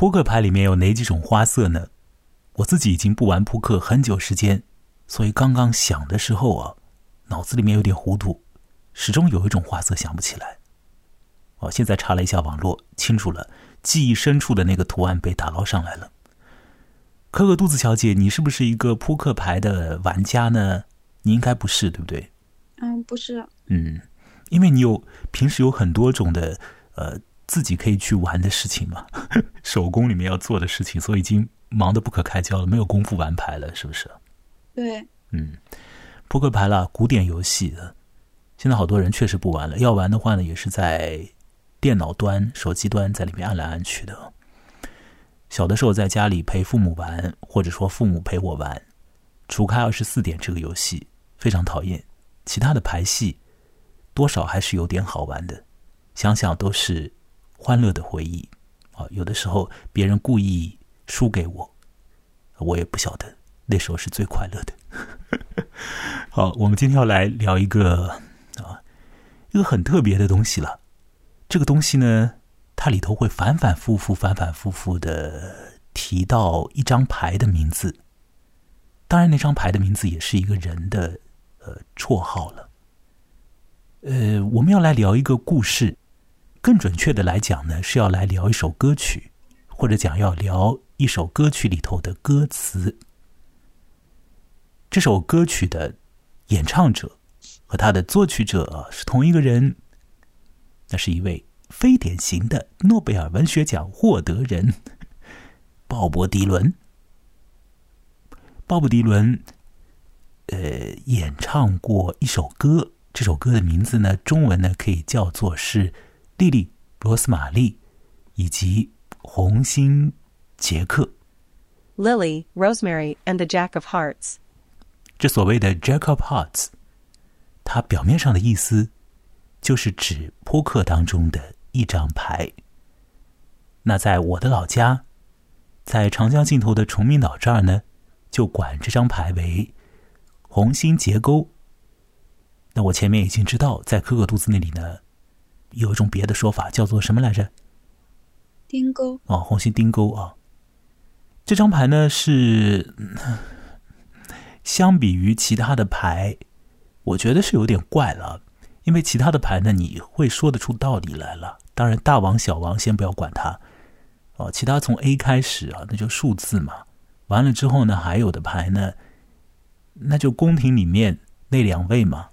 扑克牌里面有哪几种花色呢？我自己已经不玩扑克很久时间，所以刚刚想的时候啊，脑子里面有点糊涂，始终有一种花色想不起来。哦，现在查了一下网络，清楚了，记忆深处的那个图案被打捞上来了。可可肚子小姐，你是不是一个扑克牌的玩家呢？你应该不是，对不对？嗯，不是。嗯，因为你有平时有很多种的呃自己可以去玩的事情嘛，手工里面要做的事情，所以已经忙得不可开交了，没有功夫玩牌了，是不是？对。嗯，扑克牌啦，古典游戏，现在好多人确实不玩了。要玩的话呢，也是在电脑端、手机端在里面按来按去的。小的时候在家里陪父母玩，或者说父母陪我玩，除开二十四点这个游戏非常讨厌，其他的牌戏多少还是有点好玩的，想想都是欢乐的回忆啊。有的时候别人故意输给我，我也不晓得那时候是最快乐的。好，我们今天要来聊一个啊一个很特别的东西了，这个东西呢。它里头会反反复复、反反复复的提到一张牌的名字，当然那张牌的名字也是一个人的呃绰号了。呃，我们要来聊一个故事，更准确的来讲呢，是要来聊一首歌曲，或者讲要聊一首歌曲里头的歌词。这首歌曲的演唱者和他的作曲者是同一个人，那是一位。非典型的诺贝尔文学奖获得人鲍勃迪伦。鲍勃迪伦，呃，演唱过一首歌，这首歌的名字呢，中文呢可以叫做是《莉莉罗斯玛丽》以及《红心杰克》。Lily, Rosemary, and the Jack of Hearts。这所谓的 Jack of Hearts，它表面上的意思就是指扑克当中的。一张牌。那在我的老家，在长江尽头的崇明岛这儿呢，就管这张牌为红心结钩。那我前面已经知道，在可可肚子那里呢，有一种别的说法，叫做什么来着？钉钩。哦，红心钉钩啊。这张牌呢是，相比于其他的牌，我觉得是有点怪了。因为其他的牌呢，你会说得出道理来了。当然，大王小王先不要管它，哦，其他从 A 开始啊，那就数字嘛。完了之后呢，还有的牌呢，那就宫廷里面那两位嘛，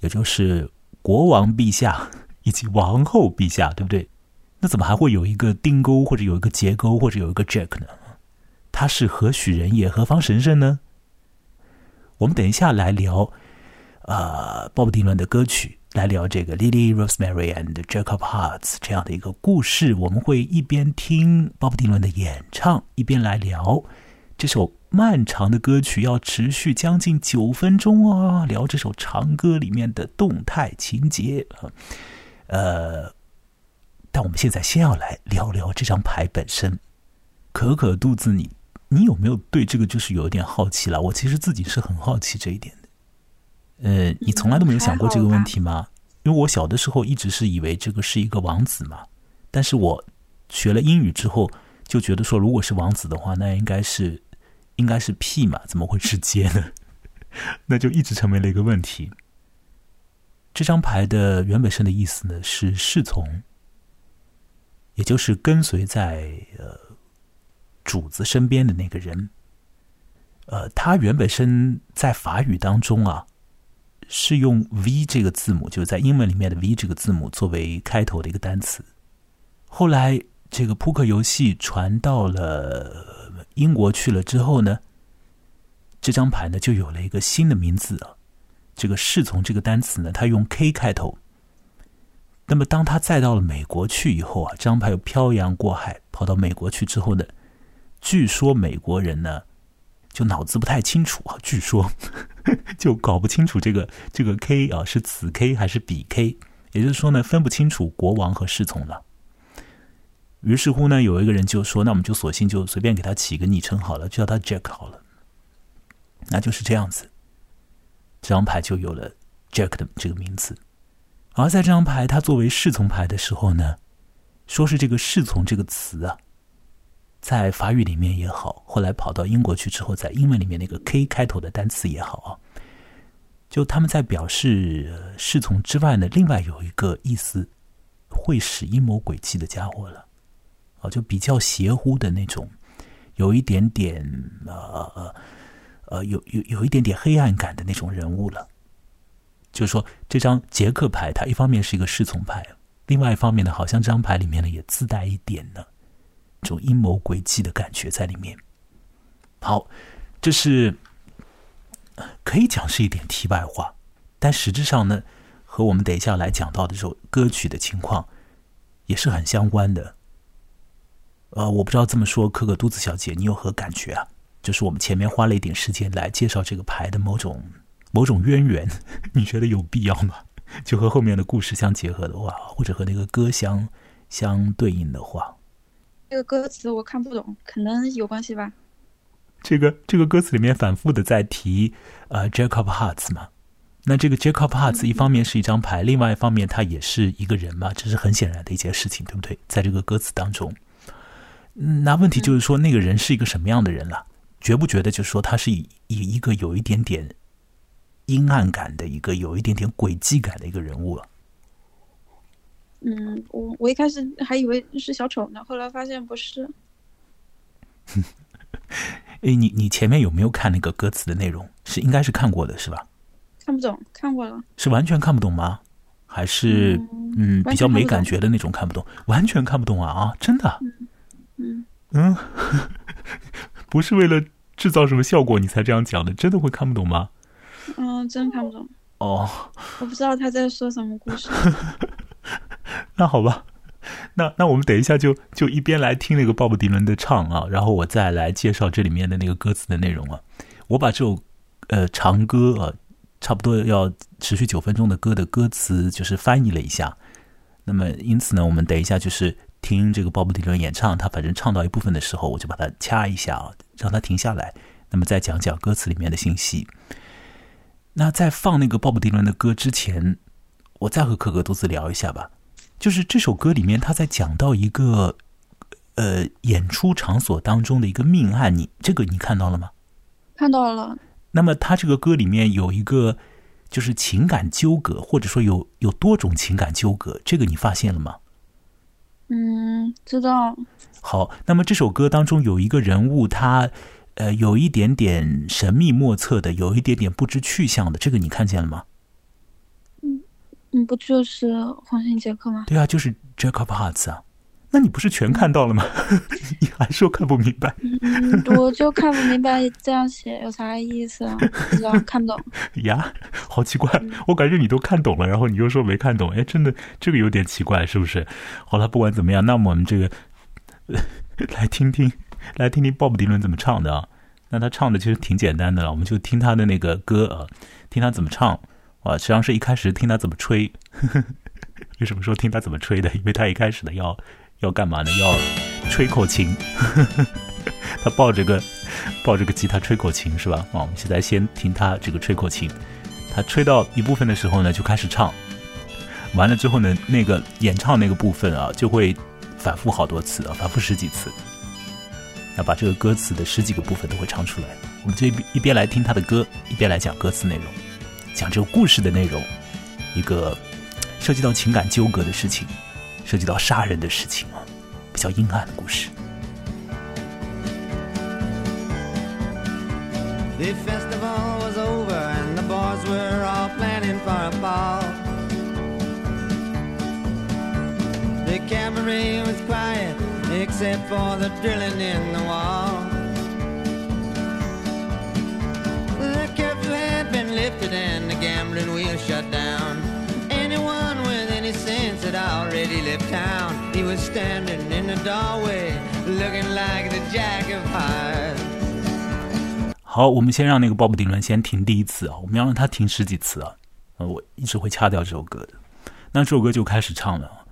也就是国王陛下以及王后陛下，对不对？那怎么还会有一个钉钩，或者有一个结钩，或者有一个 Jack 呢？他是何许人也？何方神圣呢？我们等一下来聊，呃，鲍勃迪伦的歌曲。来聊这个 Lily Rosemary and Jacob Hearts 这样的一个故事，我们会一边听鲍勃迪伦的演唱，一边来聊这首漫长的歌曲，要持续将近九分钟啊！聊这首长歌里面的动态情节啊，呃但我们现在先要来聊聊这张牌本身。可可肚子，你你有没有对这个就是有一点好奇了？我其实自己是很好奇这一点的。呃，你从来都没有想过这个问题吗？因为我小的时候一直是以为这个是一个王子嘛，但是我学了英语之后就觉得说，如果是王子的话，那应该是应该是 P 嘛，怎么会是 J 呢？那就一直成为了一个问题。这张牌的原本身的意思呢是侍从，也就是跟随在呃主子身边的那个人。呃，它原本身在法语当中啊。是用 V 这个字母，就是在英文里面的 V 这个字母作为开头的一个单词。后来这个扑克游戏传到了英国去了之后呢，这张牌呢就有了一个新的名字啊。这个侍从这个单词呢，它用 K 开头。那么当他再到了美国去以后啊，这张牌又漂洋过海跑到美国去之后呢，据说美国人呢。就脑子不太清楚啊，据说 就搞不清楚这个这个 K 啊是此 K 还是彼 K，也就是说呢分不清楚国王和侍从了。于是乎呢，有一个人就说：“那我们就索性就随便给他起个昵称好了，就叫他 Jack 好了。”那就是这样子，这张牌就有了 Jack 的这个名字。而在这张牌它作为侍从牌的时候呢，说是这个侍从这个词啊，在法语里面也好，后来跑到英国去之后，在英文里面那个 K 开头的单词也好啊，就他们在表示侍从之外呢，另外有一个意思，会使阴谋诡计的家伙了，啊，就比较邪乎的那种，有一点点呃呃，有有有一点点黑暗感的那种人物了。就是说，这张杰克牌，它一方面是一个侍从牌，另外一方面呢，好像这张牌里面呢也自带一点呢。这种阴谋诡计的感觉在里面。好，这是可以讲是一点题外话，但实质上呢，和我们等一下来讲到的这首歌曲的情况也是很相关的。呃，我不知道这么说，可可肚子小姐，你有何感觉啊？就是我们前面花了一点时间来介绍这个牌的某种某种渊源，你觉得有必要吗？就和后面的故事相结合的话，或者和那个歌相相对应的话。这个歌词我看不懂，可能有关系吧。这个这个歌词里面反复的在提呃 Jacob Hearts 嘛，那这个 Jacob Hearts 一方面是一张牌，另外一方面他也是一个人嘛，这是很显然的一件事情，对不对？在这个歌词当中，那问题就是说那个人是一个什么样的人了？觉不觉得就是说他是以以一个有一点点阴暗感的一个有一点点诡计感的一个人物了？嗯，我我一开始还以为是小丑呢，后来发现不是。哎，你你前面有没有看那个歌词的内容？是应该是看过的，是吧？看不懂，看过了。是完全看不懂吗？还是嗯比较没感觉的那种看不懂？完全看不懂啊啊！真的？嗯嗯，不是为了制造什么效果你才这样讲的？真的会看不懂吗？嗯，真看不懂。哦，我不知道他在说什么故事。那好吧，那那我们等一下就就一边来听那个鲍勃迪伦的唱啊，然后我再来介绍这里面的那个歌词的内容啊。我把这首呃长歌啊，差不多要持续九分钟的歌的歌词就是翻译了一下。那么因此呢，我们等一下就是听这个鲍勃迪伦演唱，他反正唱到一部分的时候，我就把它掐一下啊，让它停下来，那么再讲讲歌词里面的信息。那在放那个鲍勃迪伦的歌之前，我再和可可独自聊一下吧。就是这首歌里面，他在讲到一个呃演出场所当中的一个命案，你这个你看到了吗？看到了。那么他这个歌里面有一个就是情感纠葛，或者说有有多种情感纠葛，这个你发现了吗？嗯，知道。好，那么这首歌当中有一个人物，他呃有一点点神秘莫测的，有一点点不知去向的，这个你看见了吗？嗯，不就是黄信杰克吗？对啊，就是 Jacob Hearts 啊。那你不是全看到了吗？你还说看不明白？嗯，我就看不明白这样写有啥意思啊？不知道，看不懂。呀，好奇怪！我感觉你都看懂了，然后你又说没看懂。哎，真的，这个有点奇怪，是不是？好了，不管怎么样，那么我们这个 来听听，来听听鲍勃迪伦怎么唱的啊。那他唱的其实挺简单的了，我们就听他的那个歌啊，听他怎么唱。啊，实际上是一开始听他怎么吹。为什么说听他怎么吹的？因为他一开始呢要要干嘛呢？要吹口琴。他抱着个抱着个吉他吹口琴是吧？啊，我们现在先听他这个吹口琴。他吹到一部分的时候呢，就开始唱。完了之后呢，那个演唱那个部分啊，就会反复好多次啊，反复十几次。要把这个歌词的十几个部分都会唱出来。我们这一边来听他的歌，一边来讲歌词内容。讲这个故事的内容，一个涉及到情感纠葛的事情，涉及到杀人的事情啊，比较阴暗的故事。The festival was over and the boys were all planning for a ball. The cabaret was quiet except for the drilling in the wall. The curfew had been lifted and the gambling wheel shut down. Anyone with any sense had already left town. He was standing in the doorway looking like the Jack of Hearts. 好，我们先让那个鲍勃迪伦先停第一次啊，我们要让他停十几次啊，呃，我一直会掐掉这首歌的。那这首歌就开始唱了。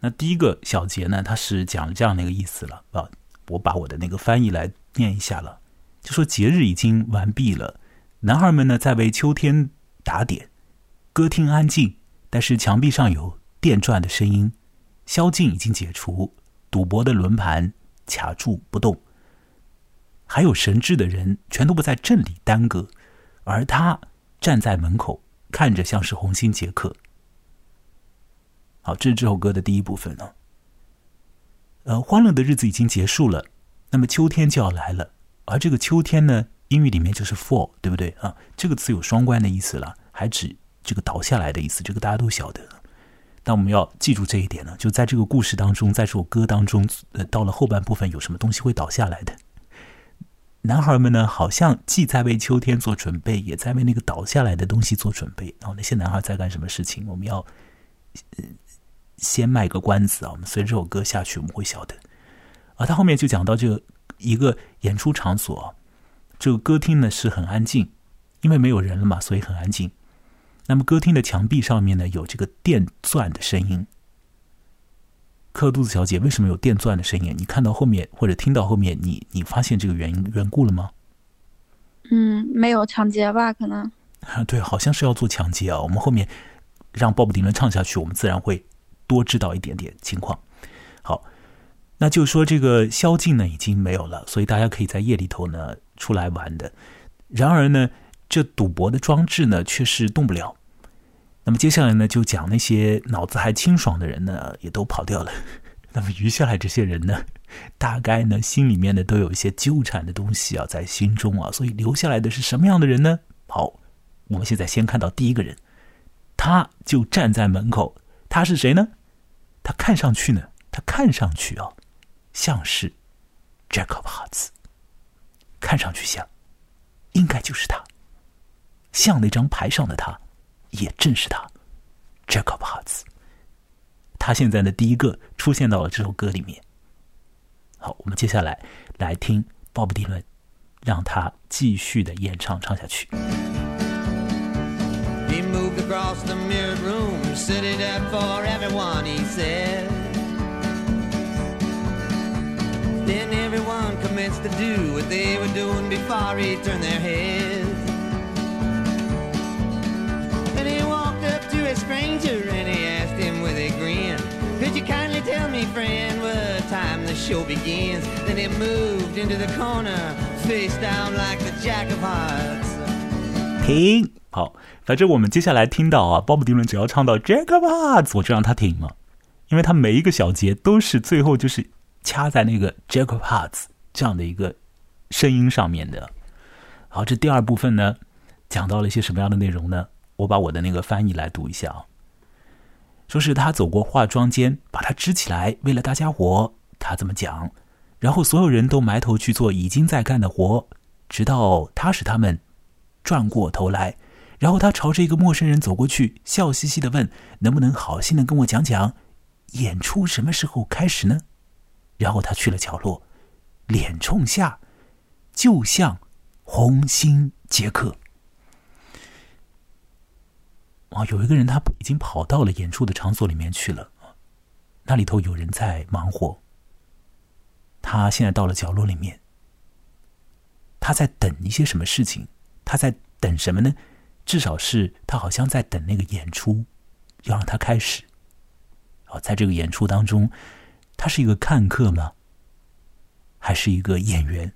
那第一个小节呢，它是讲这样的一个意思了啊，我把我的那个翻译来念一下了，就说节日已经完毕了，男孩们呢在为秋天打点，歌厅安静，但是墙壁上有电转的声音，宵禁已经解除，赌博的轮盘卡住不动，还有神智的人全都不在镇里耽搁，而他站在门口，看着像是红心杰克。好，这是这首歌的第一部分呢。呃，欢乐的日子已经结束了，那么秋天就要来了，而这个秋天呢，英语里面就是 fall，对不对啊？这个词有双关的意思了，还指这个倒下来的意思，这个大家都晓得。但我们要记住这一点呢，就在这个故事当中，在这首歌当中，呃，到了后半部分，有什么东西会倒下来的？男孩们呢，好像既在为秋天做准备，也在为那个倒下来的东西做准备。然后那些男孩在干什么事情？我们要先卖个关子啊！我们随着这首歌下去，我们会晓得。而他后面就讲到这个一个演出场所，这个歌厅呢是很安静，因为没有人了嘛，所以很安静。那么歌厅的墙壁上面呢，有这个电钻的声音。克肚子小姐为什么有电钻的声音？你看到后面或者听到后面，你你发现这个原因缘故了吗？嗯，没有抢劫吧？可能啊，对，好像是要做抢劫啊。我们后面让鲍勃迪伦唱下去，我们自然会多知道一点点情况。好，那就说这个宵禁呢已经没有了，所以大家可以在夜里头呢出来玩的。然而呢。这赌博的装置呢，却是动不了。那么接下来呢，就讲那些脑子还清爽的人呢，也都跑掉了。那么余下来这些人呢，大概呢，心里面呢，都有一些纠缠的东西啊，在心中啊，所以留下来的是什么样的人呢？好，我们现在先看到第一个人，他就站在门口。他是谁呢？他看上去呢，他看上去啊，像是 Jacob Hutz，看上去像，应该就是他。像那张牌上的他，也正是他，Jacob Hutz。他现在的第一个出现到了这首歌里面。好，我们接下来来听鲍勃迪伦，让他继续的演唱唱下去。He moved across the mirror room, set it up for everyone, he said. Then everyone commenced to do what they were doing before he turned their heads. And he walked up to a stranger and he asked him with a grin, Could you kindly tell me, friend, what time the show begins? Then he moved into the corner, face down like the Jack of Hearts. 停，好，反正我们接下来听到啊，鲍勃迪伦只要唱到 Jack of Hearts，我就让他停了，因为他每一个小节都是最后就是掐在那个 Jack of Hearts 这样的一个声音上面的。好，这第二部分呢，讲到了一些什么样的内容呢？我把我的那个翻译来读一下啊，说是他走过化妆间，把它支起来，为了大家伙，他这么讲，然后所有人都埋头去做已经在干的活，直到他使他们转过头来，然后他朝着一个陌生人走过去，笑嘻嘻的问：“能不能好心的跟我讲讲，演出什么时候开始呢？”然后他去了角落，脸冲下，就像红心杰克。啊，有一个人他已经跑到了演出的场所里面去了，那里头有人在忙活。他现在到了角落里面，他在等一些什么事情？他在等什么呢？至少是他好像在等那个演出，要让他开始。哦，在这个演出当中，他是一个看客吗？还是一个演员？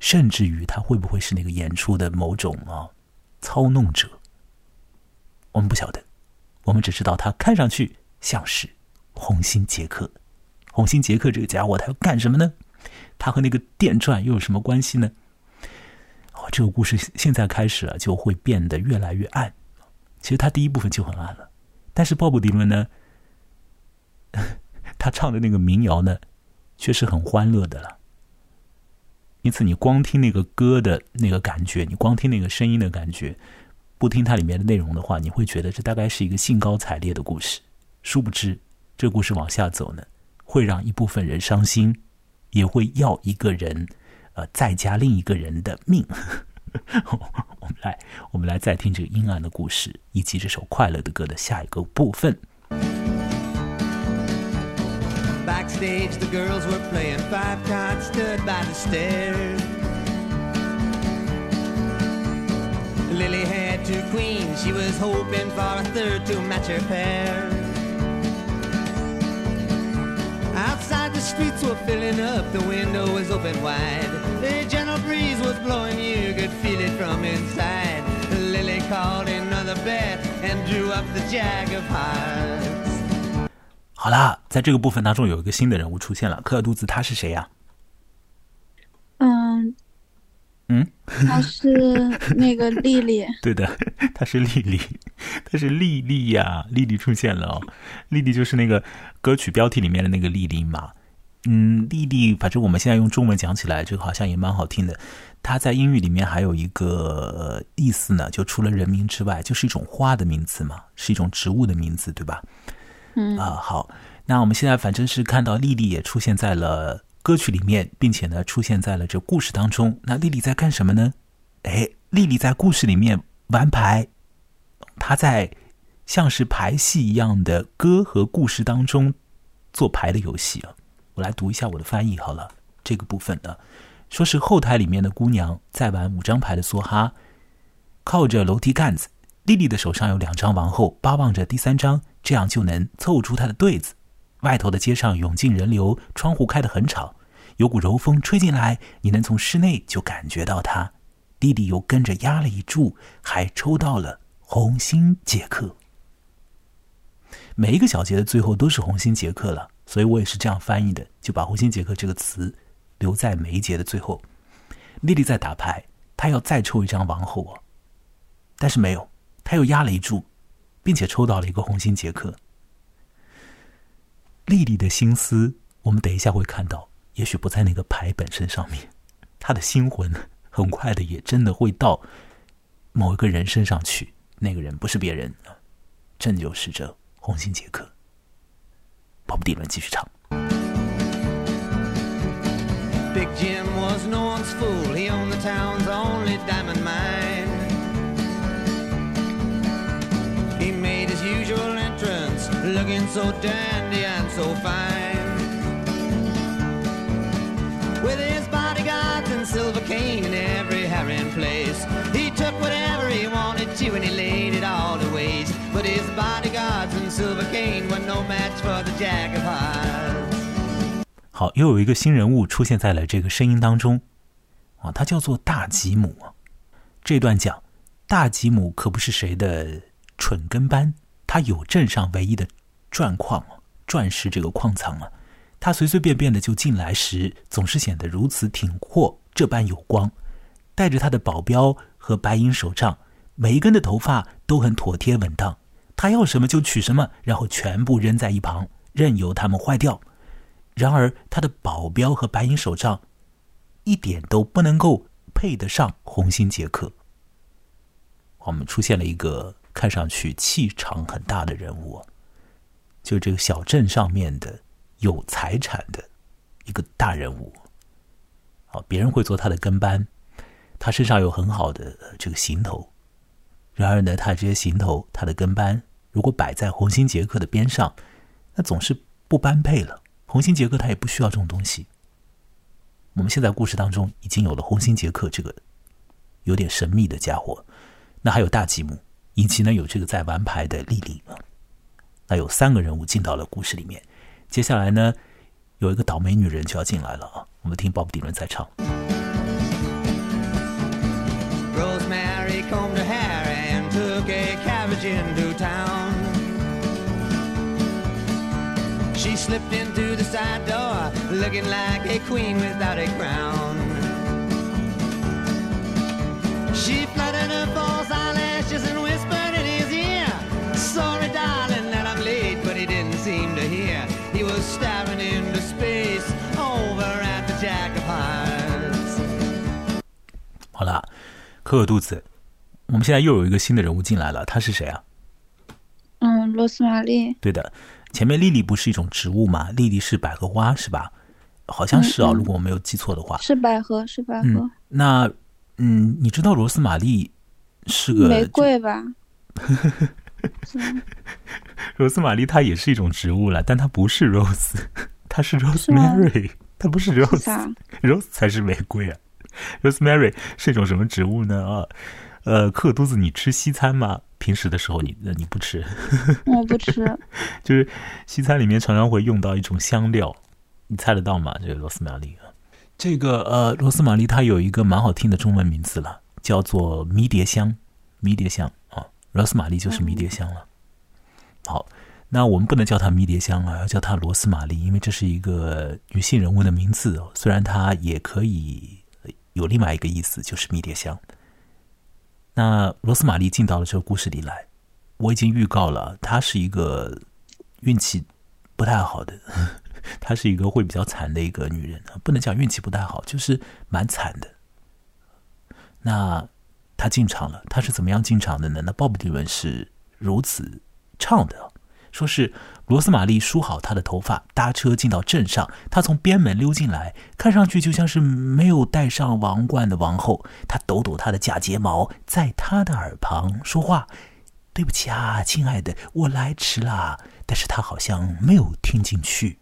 甚至于他会不会是那个演出的某种啊操弄者？我们不晓得，我们只知道他看上去像是红心杰克。红心杰克这个家伙，他要干什么呢？他和那个电钻又有什么关系呢？哦，这个故事现在开始了，就会变得越来越暗。其实他第一部分就很暗了，但是鲍勃迪伦呢，他唱的那个民谣呢，却是很欢乐的了。因此，你光听那个歌的那个感觉，你光听那个声音的感觉。不听它里面的内容的话，你会觉得这大概是一个兴高采烈的故事。殊不知，这故事往下走呢，会让一部分人伤心，也会要一个人，呃，再加另一个人的命。我们来，我们来再听这个阴暗的故事，以及这首快乐的歌的下一个部分。Backstage, the girls were playing five cards, stood by the stair Lily had two queens, she was hoping for a third to match her pair. Outside the streets were filling up, the window was open wide. A gentle breeze was blowing, you could feel it from inside. Lily called another bet and drew up the jack of hearts. 好啦，在这个部分当中有一个新的人物出现了，科尔杜兹他是谁呀、嗯嗯，她是那个丽丽，对的，她是丽丽，她是丽丽呀，丽丽出现了哦。丽丽就是那个歌曲标题里面的那个丽丽嘛。嗯，丽丽，反正我们现在用中文讲起来，这个好像也蛮好听的。它在英语里面还有一个呃意思呢，就除了人名之外，就是一种花的名字嘛，是一种植物的名字，对吧？嗯啊，好，那我们现在反正是看到丽丽也出现在了歌曲里面，并且呢出现在了这故事当中。那丽丽在干什么呢？哎，丽丽在故事里面玩牌，她在像是牌戏一样的歌和故事当中做牌的游戏啊。我来读一下我的翻译好了，这个部分呢，说是后台里面的姑娘在玩五张牌的梭哈，靠着楼梯杆子，丽丽的手上有两张王后，巴望着第三张，这样就能凑出她的对子。外头的街上涌进人流，窗户开得很吵，有股柔风吹进来，你能从室内就感觉到它。弟弟又跟着压了一注，还抽到了红心杰克。每一个小节的最后都是红心杰克了，所以我也是这样翻译的，就把红心杰克这个词留在每一节的最后。丽丽在打牌，她要再抽一张王后哦，但是没有，她又压了一注，并且抽到了一个红心杰克。丽丽的心思，我们等一下会看到，也许不在那个牌本身上面，她的心魂很快的也真的会到某一个人身上去。那个人不是别人，正就是这红心杰克。鲍勃迪伦继续唱。Big Jim was no one's fool. He owned the town's only diamond mine. He made his usual entrance, looking so dandy. So fine. With his bodyguards and silver cane in every harrying place, he took whatever he wanted to and he laid it all to waste. But his bodyguards and silver cane were no match for the Jack of Hearts. 好，又有一个新人物出现在了这个声音当中，啊，他叫做大吉姆。这段讲，大吉姆可不是谁的蠢跟班，他有镇上唯一的钻矿啊，钻石这个矿藏啊。他随随便便的就进来时，总是显得如此挺阔，这般有光。带着他的保镖和白银手杖，每一根的头发都很妥帖稳当。他要什么就取什么，然后全部扔在一旁，任由他们坏掉。然而，他的保镖和白银手杖一点都不能够配得上红心杰克。我们出现了一个看上去气场很大的人物，就这个小镇上面的有财产的一个大人物。好，别人会做他的跟班，他身上有很好的这个行头。然而呢，他这些行头，他的跟班如果摆在红心杰克的边上，那总是不般配了。红心杰克他也不需要这种东西。我们现在故事当中已经有了红心杰克这个有点神秘的家伙，那还有大吉姆，以及呢有这个在玩牌的莉莉，那有三个人物进到了故事里面。接下来呢，有一个倒霉女人就要进来了啊，我们听鲍勃迪伦在唱。Rosemary combed her hair and took a carriage into town. She slipped into the side door, looking like a queen without a crown. She fluttered her false eyelashes 好了，可可肚子，我们现在又有一个新的人物进来了，他是谁啊？嗯，罗斯玛丽，对的，前面莉莉不是一种植物吗？莉莉是百合花是吧？好像是啊，如果我没有记错的话。是百合，是百合，嗯，那嗯，你知道罗斯玛丽是个玫瑰吧？罗斯玛丽它也是一种植物了，但它不是 rose，它是 rosemary，它不是是啥 rose，rose 才是玫瑰啊。rosemary 是一种什么植物呢？啊，呃，克肚子，你吃西餐吗？平时的时候你呃你不吃，我不吃。就是西餐里面常常会用到一种香料，你猜得到吗？这个罗斯玛丽啊，这个呃，罗斯玛丽它有一个蛮好听的中文名字了，叫做迷迭香，迷迭香啊，罗斯玛丽就是迷迭香了。好，那我们不能叫它迷迭香了，要叫它罗斯玛丽，因为这是一个女性人物的名字哦。虽然它也可以有另外一个意思，就是迷迭香。那罗斯玛丽进到了这个故事里来，我已经预告了，她是一个运气不太好的，她是一个会比较惨的一个女人不能讲运气不太好，就是蛮惨的。那她进场了，她是怎么样进场的呢？那鲍勃迪伦是如此唱的，说是罗斯玛丽梳好她的头发，搭车进到镇上，她从边门溜进来，看上去就像是没有戴上王冠的王后。她抖抖她的假睫毛，在她的耳旁说话：“对不起啊，亲爱的，我来迟了。”但是她好像没有听进去，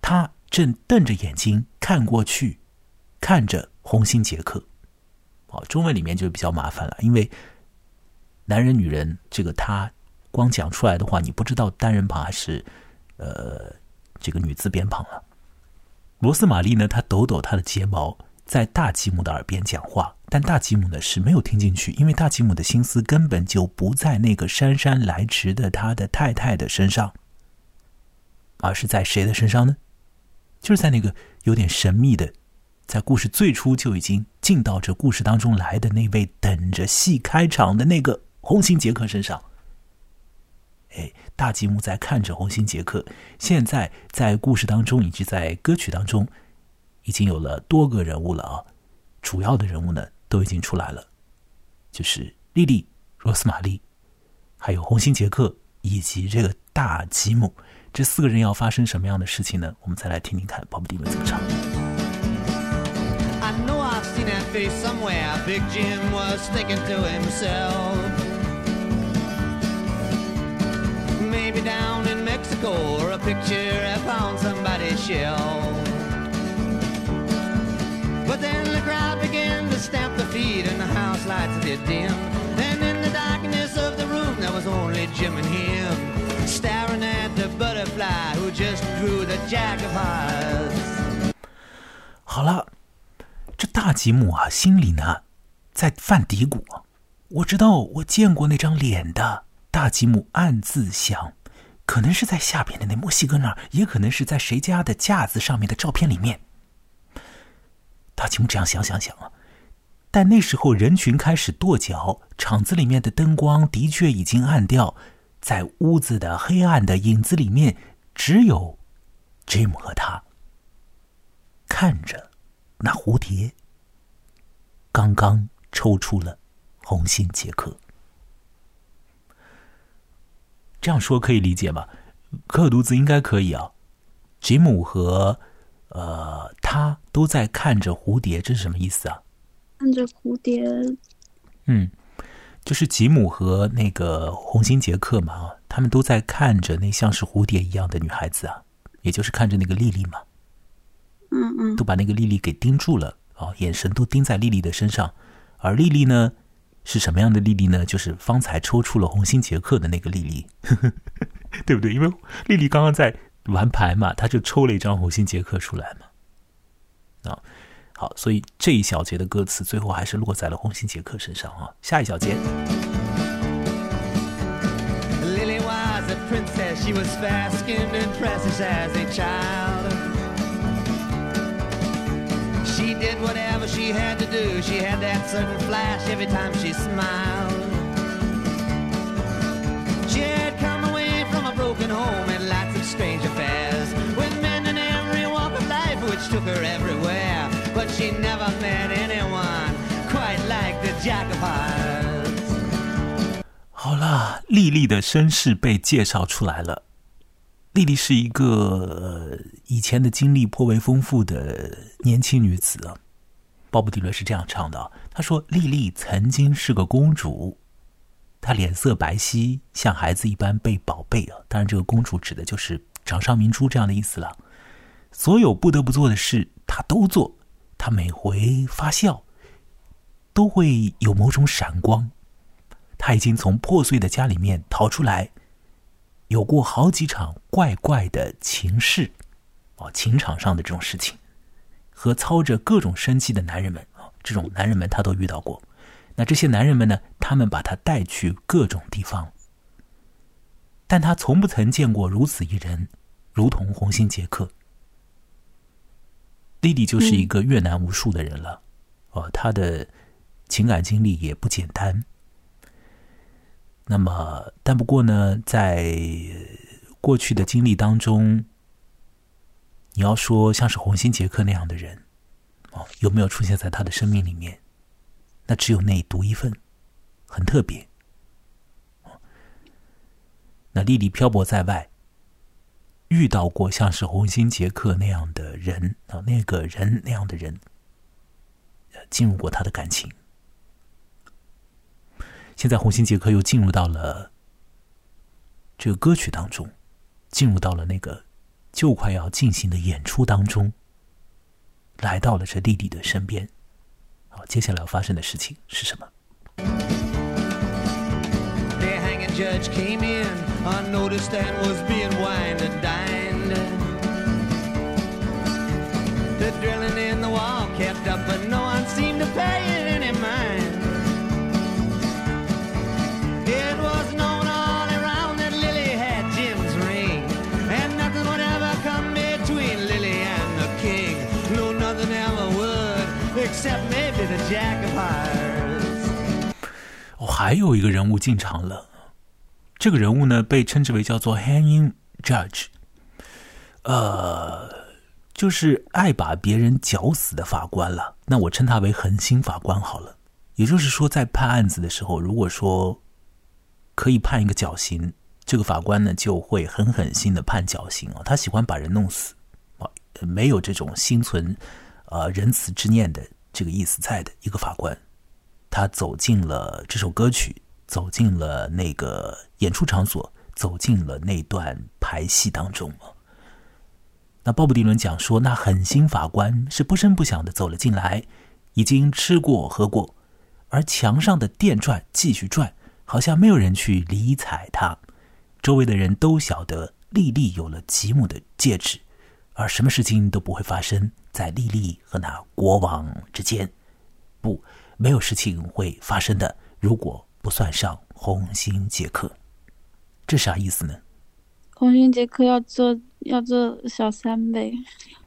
她正瞪着眼睛看过去，看着红心杰克。哦，中文里面就比较麻烦了，因为男人、女人这个他光讲出来的话，你不知道单人旁还是呃这个女字边旁了。罗斯玛丽呢，她抖抖她的睫毛，在大吉姆的耳边讲话，但大吉姆呢是没有听进去，因为大吉姆的心思根本就不在那个姗姗来迟的他的太太的身上，而是在谁的身上呢？就是在那个有点神秘的。在故事最初就已经进到这故事当中来的那位等着戏开场的那个红心杰克身上。哎，大吉姆在看着红心杰克。现在在故事当中以及在歌曲当中，已经有了多个人物了啊！主要的人物呢都已经出来了，就是莉莉、罗斯玛丽，还有红心杰克以及这个大吉姆。这四个人要发生什么样的事情呢？我们再来听听看鲍勃迪伦怎么唱。I know I've seen that face somewhere. Big Jim was thinking to himself. Maybe down in Mexico, or a picture up on somebody's shelf. But then the crowd began to stamp the feet, and the house lights did dim. And in the darkness of the room, there was only Jim and him, staring at the butterfly who just drew the jack of hearts. 好了，这大吉姆啊，心里呢在犯嘀咕。我知道我见过那张脸的。大吉姆暗自想，可能是在下边的那墨西哥那儿，也可能是在谁家的架子上面的照片里面。大吉姆这样想想想啊，但那时候人群开始跺脚，场子里面的灯光的确已经暗掉，在屋子的黑暗的影子里面，只有 Jim 和他。看着那蝴蝶，刚刚抽出了红心杰克。这样说可以理解吗？可尔独自应该可以啊。吉姆和呃他都在看着蝴蝶，这是什么意思啊？看着蝴蝶，嗯，就是吉姆和那个红心杰克嘛，啊，他们都在看着那像是蝴蝶一样的女孩子啊，也就是看着那个丽丽嘛。嗯嗯都把那个丽丽给盯住了啊，眼神都盯在丽丽的身上。而丽丽呢，是什么样的莉莉呢？就是方才抽出了红心杰克的那个莉莉，对不对？因为莉莉刚刚在玩牌嘛，她就抽了一张红心杰克出来嘛。啊，好，所以这一小节的歌词最后还是落在了红心杰克身上啊。下一小节，Lily was a princess, she was fair skinned and precious as a child. She did whatever she had to do, she had that sudden flash every time she smiled. She had come away from a broken home and lots of strange affairs with men in every walk of life which took her everywhere. But she never met anyone quite like the Jack of Hearts. 好啦，莉莉的身世被介绍出来了。莉莉是一个、呃、以前的经历颇为丰富的年轻女子啊。鲍勃迪伦是这样唱的，他说：“莉莉曾经是个公主，她脸色白皙，像孩子一般被宝贝啊。当然，这个公主指的就是掌上明珠这样的意思了。所有不得不做的事，她都做。她每回发笑，都会有某种闪光。他已经从破碎的家里面逃出来，有过好几场怪怪的情事，啊，情场上的这种事情，和操着各种生气的男人们啊，这种男人们他都遇到过。那这些男人们呢，他们把他带去各种地方，但他从不曾见过如此一人，如同红心杰克。莉莉就是一个越南无数的人了，哦，她的情感经历也不简单。那么，但不过呢，在过去的经历当中，你要说像是红心杰克那样的人，哦，有没有出现在他的生命里面？那只有那独一份，很特别。那莉莉漂泊在外。遇到过像是红心杰克那样的人啊，那个人那样的人，进入过他的感情。现在红心杰克又进入到了这个歌曲当中，进入到了那个就快要进行的演出当中来到了这弟弟的身边。好接下来要发生的事情是什么？哦，还有一个人物进场了。这个人物呢，被称之为叫做 Hanging Judge，呃，就是爱把别人绞死的法官了。那我称他为狠心法官好了。也就是说，在判案子的时候，如果说可以判一个绞刑，这个法官呢就会狠狠心的判绞刑啊。他喜欢把人弄死啊，没有这种心存呃仁慈之念的这个意思在的一个法官，他走进了这首歌曲。走进了那个演出场所，走进了那段排戏当中那鲍勃迪伦讲说，那狠心法官是不声不响的走了进来，已经吃过喝过，而墙上的电转继续转，好像没有人去理睬他。周围的人都晓得莉莉有了吉姆的戒指，而什么事情都不会发生在莉莉和那国王之间。不，没有事情会发生的。如果不算上红心杰克，这啥意思呢？红心杰克要做要做小三呗。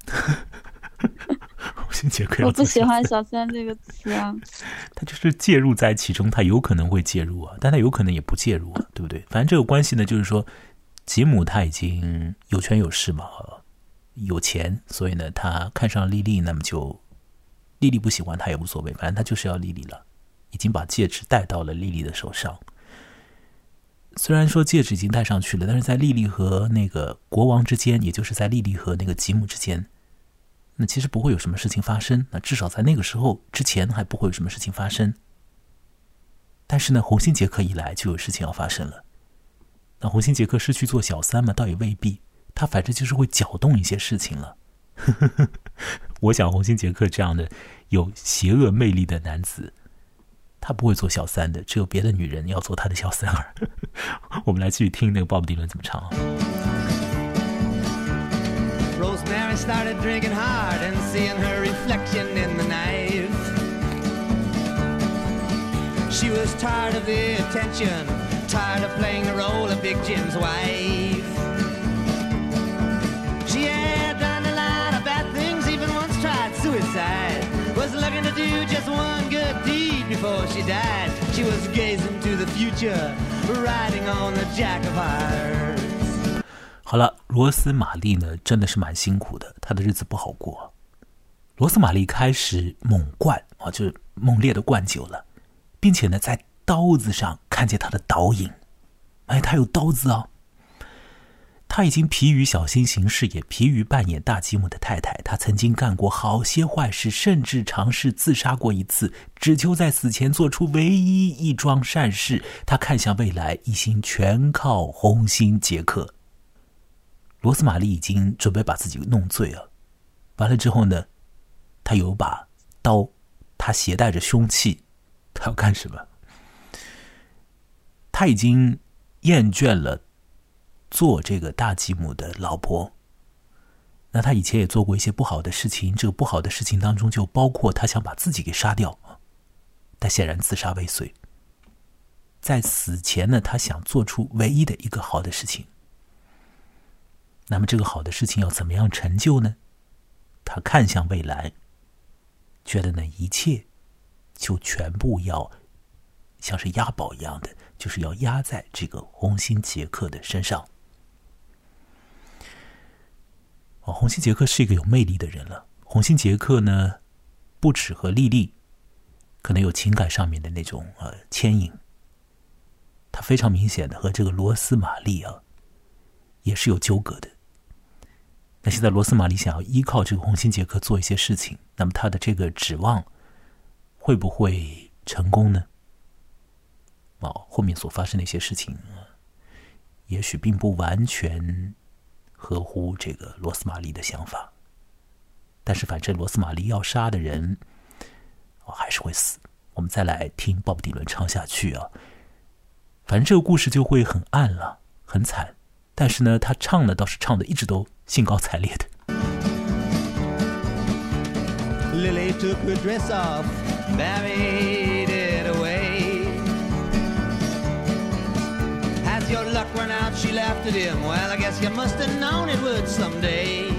红心杰克，我不喜欢“小三”这个词啊。他就是介入在其中，他有可能会介入啊，但他有可能也不介入啊，对不对？反正这个关系呢，就是说，吉姆他已经有权有势嘛，有钱，所以呢，他看上了莉莉，那么就莉莉不喜欢他也无所谓，反正他就是要莉莉了。已经把戒指戴到了莉莉的手上。虽然说戒指已经戴上去了，但是在莉莉和那个国王之间，也就是在莉莉和那个吉姆之间，那其实不会有什么事情发生。那至少在那个时候之前，还不会有什么事情发生。但是呢，红心杰克一来，就有事情要发生了。那红心杰克是去做小三吗？倒也未必。他反正就是会搅动一些事情了。我想，红心杰克这样的有邪恶魅力的男子。他不会做小三的，只有别的女人要做他的小三儿。我们来继续听那个鲍勃迪伦怎么唱啊。Rosemary started drinking hard and seeing her reflection in the knife. She was tired of the attention, tired of playing the role of Big Jim's wife. Before she died. She was gazing to the future, riding on the Jack of Hearts. 好了，罗斯玛丽呢，真的是蛮辛苦的，她的日子不好过。罗斯玛丽开始猛灌啊，就是猛烈的灌酒了，并且呢，在刀子上看见他的倒影。哎，他有刀子啊！他已经疲于小心行事，也疲于扮演大吉姆的太太。他曾经干过好些坏事，甚至尝试自杀过一次，只求在死前做出唯一一桩善事。他看向未来，一心全靠红心杰克。罗斯玛丽已经准备把自己弄醉了。完了之后呢，他有把刀，他携带着凶器，他要干什么？他已经厌倦了。做这个大吉姆的老婆，那他以前也做过一些不好的事情，这个不好的事情当中就包括他想把自己给杀掉，但显然自杀未遂。在死前呢，他想做出唯一的一个好的事情。那么这个好的事情要怎么样成就呢？他看向未来，觉得呢一切就全部要像是押宝一样的，就是要压在这个红心杰克的身上。哦，红星杰克是一个有魅力的人了。红星杰克呢，不止和莉莉可能有情感上面的那种呃牵引，他非常明显的和这个罗斯玛丽啊也是有纠葛的。那现在罗斯玛丽想要依靠这个红星杰克做一些事情，那么他的这个指望会不会成功呢？哦，后面所发生的一些事情，也许并不完全。合乎这个罗斯玛丽的想法，但是反正罗斯玛丽要杀的人，哦还是会死。我们再来听鲍勃迪伦唱下去啊，反正这个故事就会很暗了，很惨。但是呢，他唱的倒是唱的一直都兴高采烈的。Lily took her dress off, married your luck run out? She laughed at him. Well, I guess you must have known it would someday.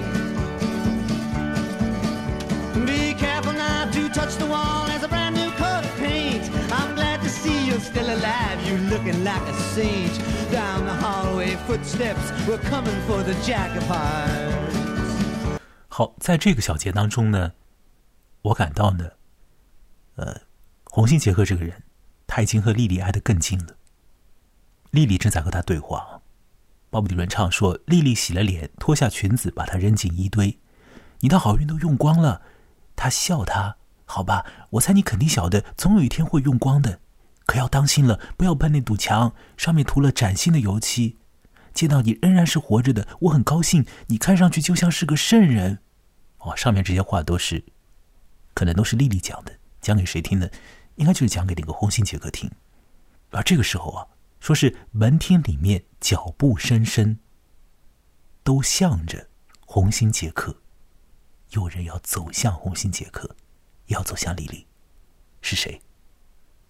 Be careful not to touch the wall as a brand new coat of paint. I'm glad to see you're still alive. You looking like a saint. Down the hallway, footsteps were coming for the Jack of Hearts. 好，在这个小节当中呢，我感到呢，呃，红心杰克这个人，他已经和莉莉挨得更近了。莉莉正在和他对话。鲍勃迪伦唱说：“莉莉洗了脸，脱下裙子，把它扔进衣堆。你的好运都用光了。”他笑他：“好吧，我猜你肯定晓得，总有一天会用光的。可要当心了，不要碰那堵墙，上面涂了崭新的油漆。见到你仍然是活着的，我很高兴。你看上去就像是个圣人。”哦，上面这些话都是，可能都是莉莉讲的，讲给谁听的？应该就是讲给那个红心杰克听。而这个时候啊。说是门厅里面脚步声声，都向着红心杰克。有人要走向红心杰克，要走向莉莉，是谁？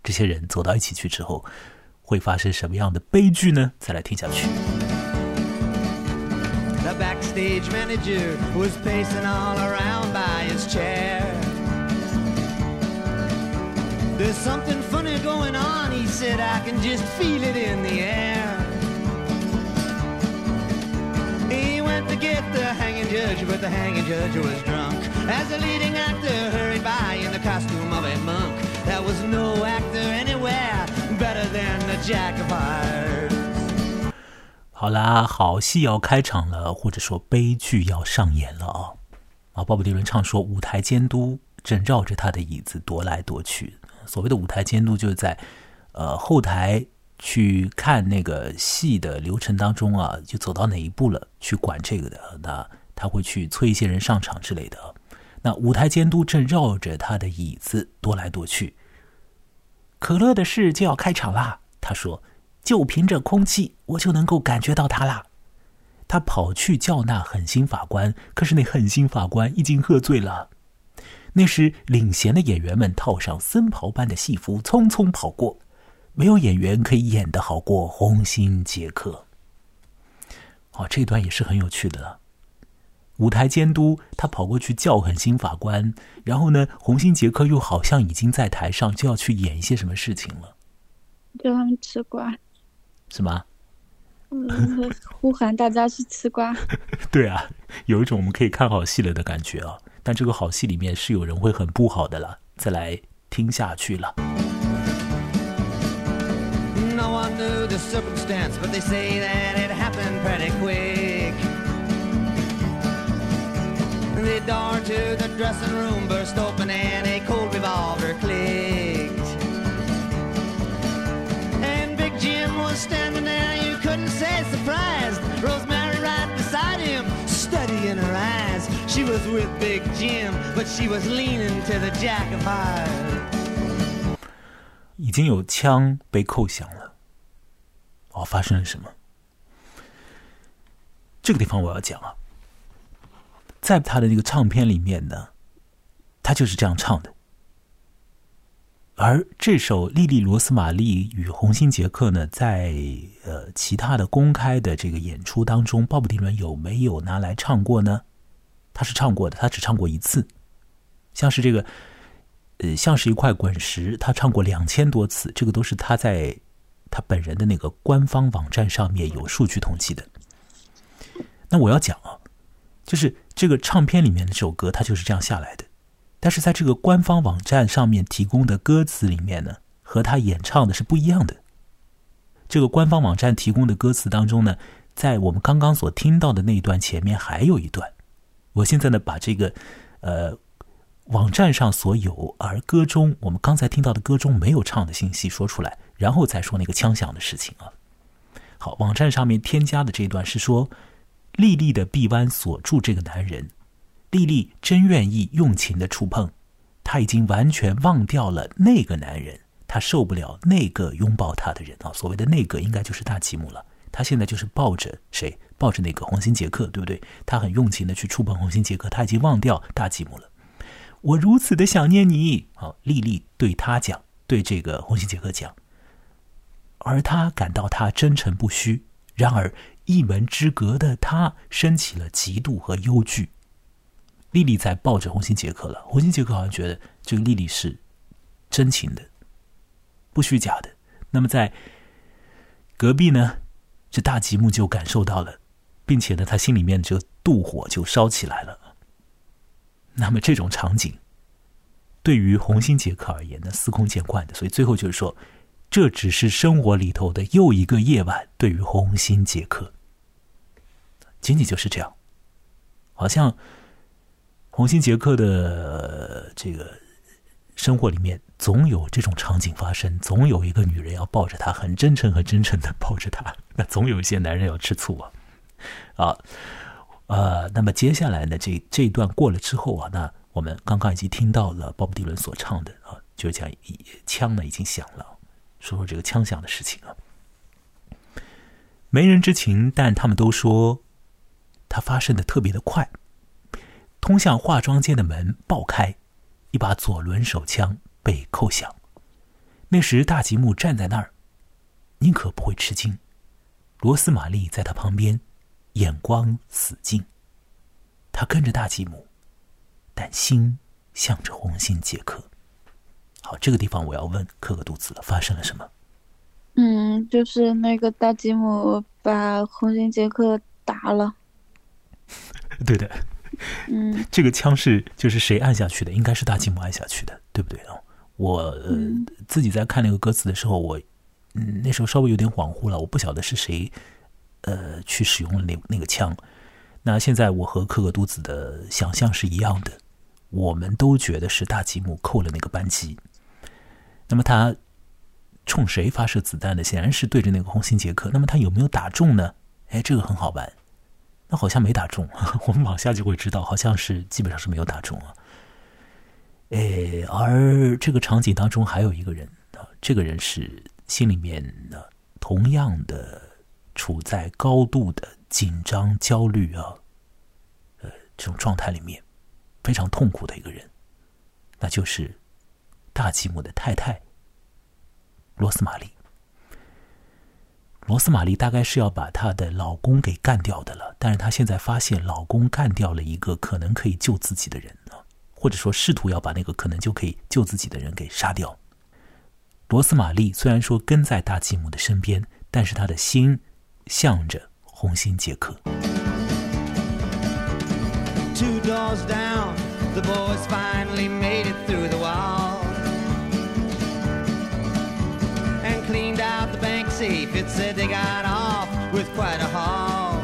这些人走到一起去之后，会发生什么样的悲剧呢？再来听下去。The backstage manager was pacing all around by his chair. There's something funny going on, said. I can just feel it in the air. He went to get the hanging judge, but the hanging judge was drunk. As the leading actor hurried by in the costume of a monk, there was no actor anywhere better than the Jack of Hearts. 好啦，好戏要开场了，或者说悲剧要上演了啊！啊，鲍勃迪伦唱说，舞台监督正绕着他的椅子踱来踱去。所谓的舞台监督，就是在，呃，后台去看那个戏的流程当中啊，就走到哪一步了，去管这个的。那他会去催一些人上场之类的。那舞台监督正绕着他的椅子踱来踱去。可乐的事就要开场啦，他说：“就凭着空气，我就能够感觉到它啦。”他跑去叫那狠心法官，可是那狠心法官已经喝醉了。那时，领衔的演员们套上僧袍般的戏服，匆匆跑过。没有演员可以演得好过红星杰克。哦，这段也是很有趣的。舞台监督他跑过去叫狠心法官，然后呢，红星杰克又好像已经在台上就要去演一些什么事情了。叫他们吃瓜。什么？嗯，呼喊大家去吃瓜。对啊，有一种我们可以看好戏了的感觉啊。但这个好戏里面是有人会很不好的了，再来听下去了。the circumstance, but they say that it happened pretty quick. The door to the dressing room burst open and a cold revolver clicked. And Big Jim was standing there, you couldn't say surprised. Rosemary right beside him, studying her eyes. She was with Big Jim, but she was leaning to the Jack of Hearts. 已经有枪被扣响了。 哦，发生了什么？这个地方我要讲啊。在他的那个唱片里面呢，他就是这样唱的。而这首《莉莉罗斯玛丽与红星杰克》呢，在呃其他的公开的这个演出当中，鲍勃迪伦有没有拿来唱过呢？他是唱过的，他只唱过一次。像是这个，呃，像是一块滚石，他唱过两千多次，这个都是他在他本人的那个官方网站上面有数据统计的。那我要讲啊，就是这个唱片里面的这首歌，它就是这样下来的。但是在这个官方网站上面提供的歌词里面呢，和他演唱的是不一样的。这个官方网站提供的歌词当中呢，在我们刚刚所听到的那一段前面还有一段。我现在呢，把这个呃网站上所有而歌中我们刚才听到的歌中没有唱的信息说出来，然后再说那个枪响的事情啊。好，网站上面添加的这一段是说，丽丽的臂弯锁住这个男人。丽丽真愿意用情的触碰，她已经完全忘掉了那个男人，她受不了那个拥抱她的人啊！所谓的那个，应该就是大吉姆了。她现在就是抱着谁？抱着那个红心杰克，对不对？她很用情的去触碰红心杰克，她已经忘掉大吉姆了。我如此的想念你，好，丽丽对他讲，对这个红心杰克讲，而他感到他真诚不虚。然而一门之隔的他，升起了嫉妒和忧惧。丽丽在抱着红心杰克了，红心杰克好像觉得这个丽丽是真情的，不虚假的。那么在隔壁呢，这大吉木就感受到了，并且呢，他心里面这个妒火就烧起来了。那么这种场景对于红心杰克而言呢，司空见惯的。所以最后就是说，这只是生活里头的又一个夜晚。对于红心杰克，仅仅就是这样，好像。红心杰克的这个生活里面，总有这种场景发生，总有一个女人要抱着他，很真诚、很真诚的抱着他。那总有一些男人要吃醋啊，啊，呃，那么接下来呢，这这一段过了之后啊，那我们刚刚已经听到了鲍勃迪伦所唱的啊，就是讲枪呢已经响了，说说这个枪响的事情啊，没人知情，但他们都说它发生的特别的快。通向化妆间的门爆开，一把左轮手枪被扣响。那时大吉木站在那儿，宁可不会吃惊。罗斯玛丽在他旁边，眼光死静。他跟着大吉姆，但心向着红心杰克。好，这个地方我要问克个肚子了，发生了什么？嗯，就是那个大吉姆把红心杰克打了。对的。嗯，这个枪是就是谁按下去的？应该是大吉姆按下去的，对不对啊？我自己在看那个歌词的时候，我嗯那时候稍微有点恍惚了，我不晓得是谁呃去使用了那那个枪。那现在我和克格杜子的想象是一样的，我们都觉得是大吉姆扣了那个扳机。那么他冲谁发射子弹的？显然是对着那个红心杰克。那么他有没有打中呢？哎，这个很好玩。那好像没打中，我们往下就会知道，好像是基本上是没有打中啊。哎，而这个场景当中还有一个人啊，这个人是心里面呢同样的处在高度的紧张、焦虑啊，呃，这种状态里面非常痛苦的一个人，那就是大吉姆的太太罗斯玛丽。罗斯玛丽大概是要把她的老公给干掉的了，但是她现在发现老公干掉了一个可能可以救自己的人啊，或者说试图要把那个可能就可以救自己的人给杀掉。罗斯玛丽虽然说跟在大吉姆的身边，但是她的心向着红心杰克。it quite a haul.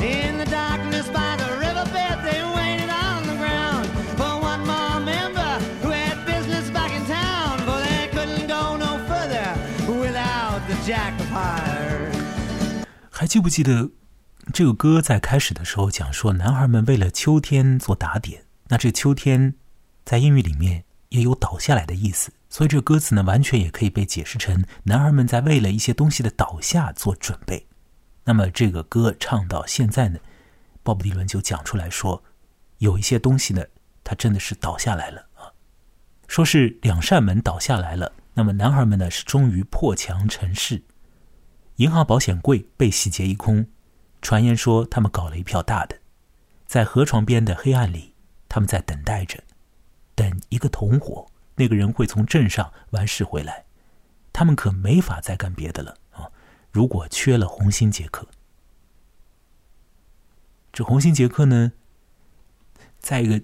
In the darkness by the riverbed, they waited on the ground for one more member who had business back in town, for they couldn't go no further without the jack of hearts. 还记不记得这个歌在开始的时候讲说，男孩们为了秋天做打点。那这秋天在英语里面也有倒下来的意思。所以这个歌词呢，完全也可以被解释成男孩们在为了一些东西的倒下做准备。那么这个歌唱到现在呢，鲍勃迪伦就讲出来说，有一些东西呢，它真的是倒下来了啊，说是两扇门倒下来了。那么男孩们呢是终于破墙成事，银行保险柜被洗劫一空，传言说他们搞了一票大的，在河床边的黑暗里，他们在等待着，等一个同伙，那个人会从镇上完事回来，他们可没法再干别的了啊！如果缺了红心杰克，这红心杰克呢，在一个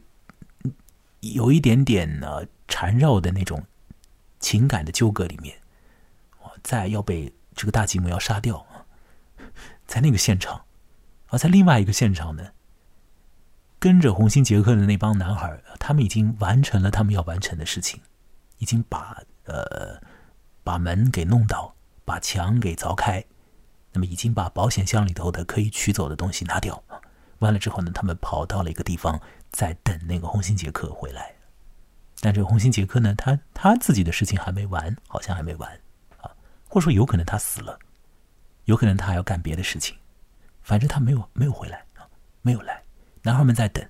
有一点点呢缠绕的那种。情感的纠葛里面，在要被这个大吉姆要杀掉啊，在那个现场，而在另外一个现场呢，跟着红星杰克的那帮男孩，他们已经完成了他们要完成的事情，已经把呃把门给弄倒，把墙给凿开，那么已经把保险箱里头的可以取走的东西拿掉，完了之后呢，他们跑到了一个地方，在等那个红星杰克回来。但这个红星杰克呢，他他自己的事情还没完，好像还没完啊，或者说有可能他死了，有可能他还要干别的事情，反正他没有没有回来啊，没有来，男孩们在等。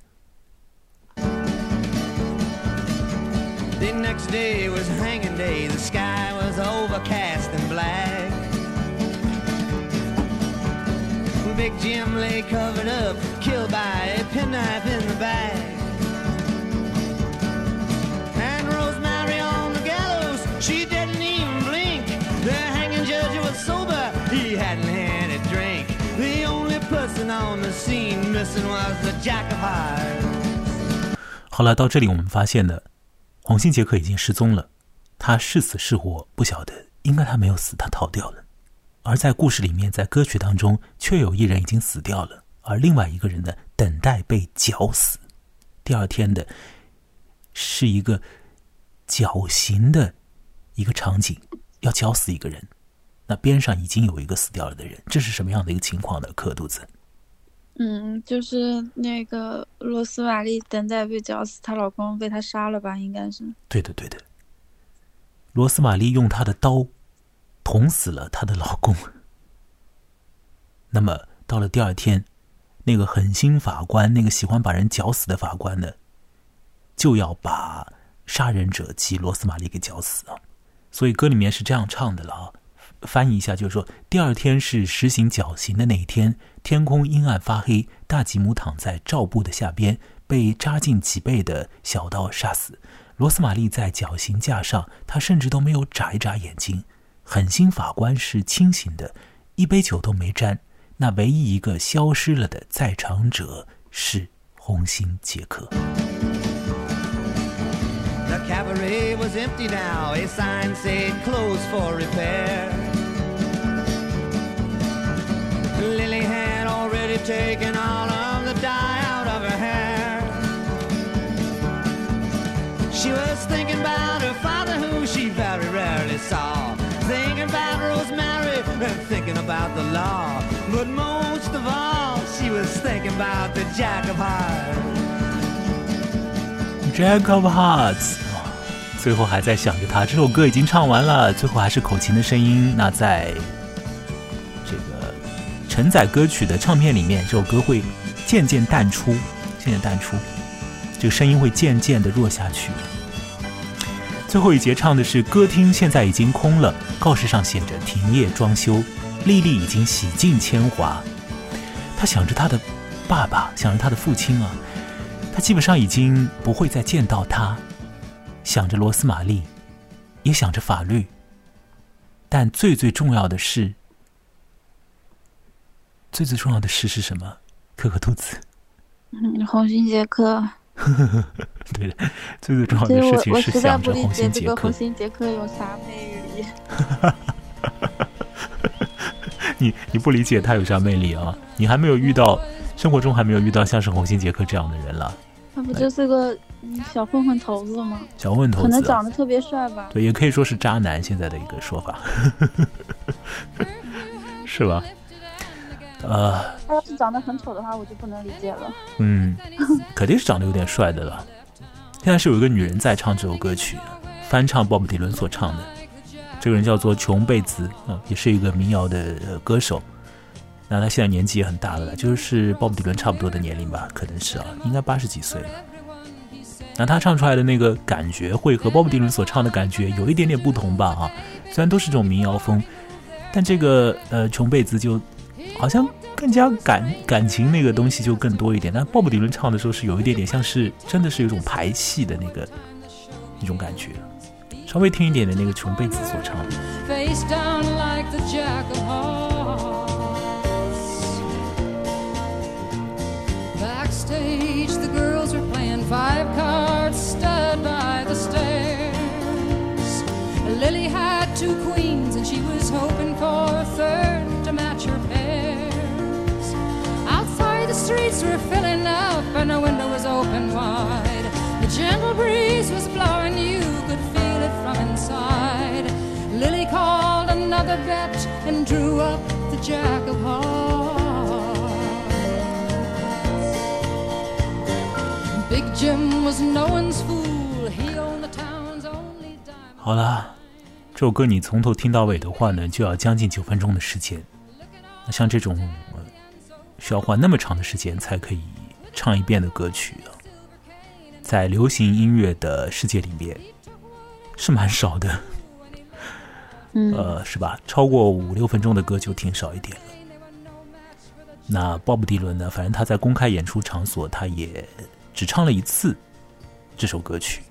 后来到这里，我们发现呢，红心杰克已经失踪了，他是死是活不晓得，应该他没有死，他逃掉了。而在故事里面，在歌曲当中，却有一人已经死掉了，而另外一个人呢，等待被绞死。第二天的，是一个绞刑的一个场景，要绞死一个人，那边上已经有一个死掉了的人，这是什么样的一个情况呢？刻肚子。嗯，就是那个罗斯玛丽等待被绞死，她老公被她杀了吧？应该是。对的，对的。罗斯玛丽用她的刀捅死了她的老公。那么到了第二天，那个狠心法官，那个喜欢把人绞死的法官呢，就要把杀人者及罗斯玛丽给绞死啊。所以歌里面是这样唱的了啊。翻译一下，就是说，第二天是实行绞刑的那一天，天空阴暗发黑，大吉姆躺在罩布的下边，被扎进脊背的小刀杀死。罗斯玛丽在绞刑架上，她甚至都没有眨一眨眼睛。狠心法官是清醒的，一杯酒都没沾。那唯一一个消失了的在场者是红心杰克。The cabaret was empty now. A sign said close for repair. already taken all of the dye out of her hair. She was thinking about her father, who she very rarely saw. Thinking about Rosemary and thinking about the law. But most of all, she was thinking about the Jack of Hearts. Jack of Hearts，最后还在想着他。这首歌已经唱完了，最后还是口琴的声音。那在这个 承载歌曲的唱片里面，这首歌会渐渐淡出，渐渐淡出，这个声音会渐渐的弱下去。最后一节唱的是歌厅现在已经空了，告示上写着停业装修，丽丽已经洗尽铅华。他想着他的爸爸，想着他的父亲啊。他基本上已经不会再见到他，想着罗斯玛丽，也想着法律，但最最重要的是，最最重要的事是什么？磕个兔子，嗯，红心杰克。对的，最最重要的事情是想着红心杰克。红心杰克有啥魅力？你你不理解他有啥魅力啊？你还没有遇到，生活中还没有遇到像是红心杰克这样的人了。他不就是个小混混头子吗？小混混头子，可能长得特别帅吧？对，也可以说是渣男。现在的一个说法，是吧？呃，他要是长得很丑的话，我就不能理解了。嗯，肯定是长得有点帅的了。现在是有一个女人在唱这首歌曲，翻唱鲍勃迪伦所唱的。这个人叫做琼贝兹啊，也是一个民谣的歌手。那他现在年纪也很大了，就是鲍勃迪伦差不多的年龄吧，可能是啊，应该八十几岁了。那他唱出来的那个感觉，会和鲍勃迪伦所唱的感觉有一点点不同吧？啊，虽然都是这种民谣风，但这个呃琼贝兹就好像更加感感情那个东西就更多一点。但鲍勃迪伦唱的时候是有一点点像是真的是有一种排戏的那个那种感觉。稍微听一点的那个琼贝兹所唱的。Backstage, the girls were playing five cards, stood by the stairs. Lily had two queens, and she was hoping for a third streets were filling up, and the window was open wide. The gentle breeze was blowing, you could feel it from inside. Lily called another bet and drew up the jack of hearts. Big Jim was no one's fool. He owned the town's only diamond. 好啦，这首歌你从头听到尾的话呢，就要将近九分钟的时间。那像这种、呃、需要花那么长的时间才可以唱一遍的歌曲啊，在流行音乐的世界里面是蛮少的。嗯，呃，是吧？超过五六分钟的歌就挺少一点了。那鲍勃迪伦呢？反正他在公开演出场所，他也只唱了一次这首歌曲。